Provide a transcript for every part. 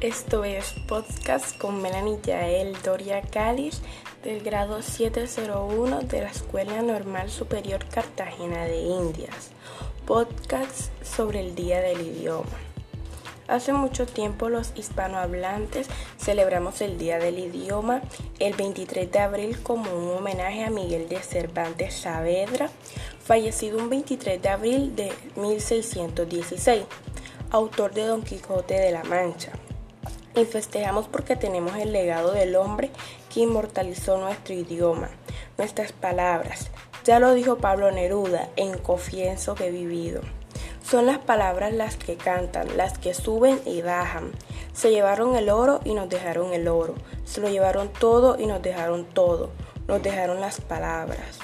Esto es podcast con Melanie Yael Doria Cáliz del grado 701 de la Escuela Normal Superior Cartagena de Indias. Podcast sobre el Día del Idioma. Hace mucho tiempo los hispanohablantes celebramos el Día del Idioma el 23 de abril como un homenaje a Miguel de Cervantes Saavedra, fallecido un 23 de abril de 1616, autor de Don Quijote de la Mancha y festejamos porque tenemos el legado del hombre que inmortalizó nuestro idioma, nuestras palabras. Ya lo dijo Pablo Neruda en Confienso que he vivido. Son las palabras las que cantan, las que suben y bajan. Se llevaron el oro y nos dejaron el oro. Se lo llevaron todo y nos dejaron todo. Nos dejaron las palabras.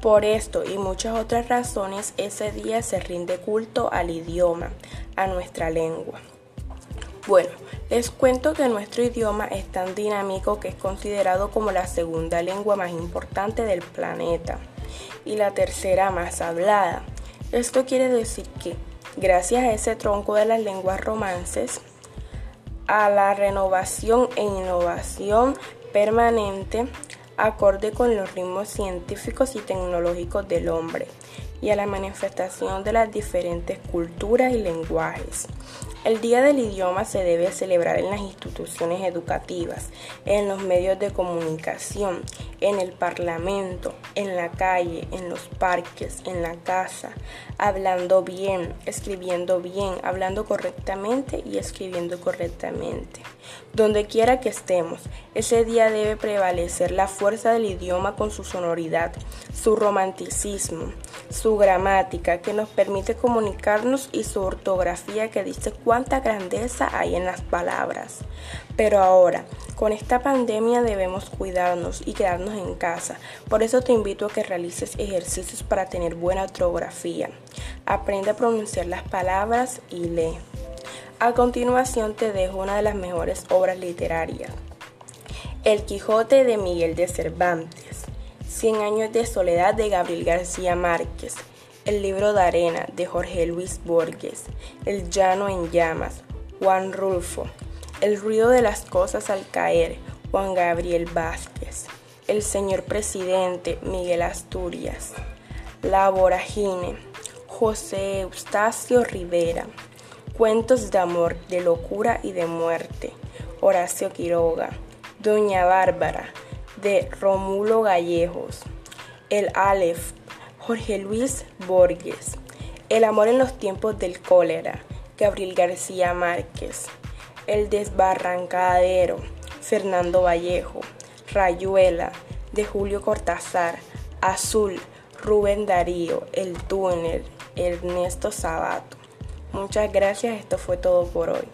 Por esto y muchas otras razones, ese día se rinde culto al idioma, a nuestra lengua. Bueno, les cuento que nuestro idioma es tan dinámico que es considerado como la segunda lengua más importante del planeta y la tercera más hablada. Esto quiere decir que, gracias a ese tronco de las lenguas romances, a la renovación e innovación permanente, acorde con los ritmos científicos y tecnológicos del hombre y a la manifestación de las diferentes culturas y lenguajes. El Día del Idioma se debe celebrar en las instituciones educativas, en los medios de comunicación, en el Parlamento, en la calle, en los parques, en la casa, hablando bien, escribiendo bien, hablando correctamente y escribiendo correctamente. Donde quiera que estemos, ese día debe prevalecer la fuerza del idioma con su sonoridad, su romanticismo, su gramática que nos permite comunicarnos y su ortografía que dice cuánta grandeza hay en las palabras. Pero ahora, con esta pandemia debemos cuidarnos y quedarnos en casa. Por eso te invito a que realices ejercicios para tener buena ortografía. Aprende a pronunciar las palabras y lee. A continuación te dejo una de las mejores obras literarias. El Quijote de Miguel de Cervantes. Cien años de soledad de Gabriel García Márquez. El libro de arena de Jorge Luis Borges. El llano en llamas. Juan Rulfo. El ruido de las cosas al caer. Juan Gabriel Vázquez. El señor presidente Miguel Asturias. La voragine. José Eustacio Rivera. Cuentos de amor, de locura y de muerte. Horacio Quiroga. Doña Bárbara de Romulo Gallejos, El Aleph, Jorge Luis Borges, El amor en los tiempos del cólera, Gabriel García Márquez, El desbarrancadero, Fernando Vallejo, Rayuela, de Julio Cortázar, Azul, Rubén Darío, El túnel, Ernesto Sabato. Muchas gracias, esto fue todo por hoy.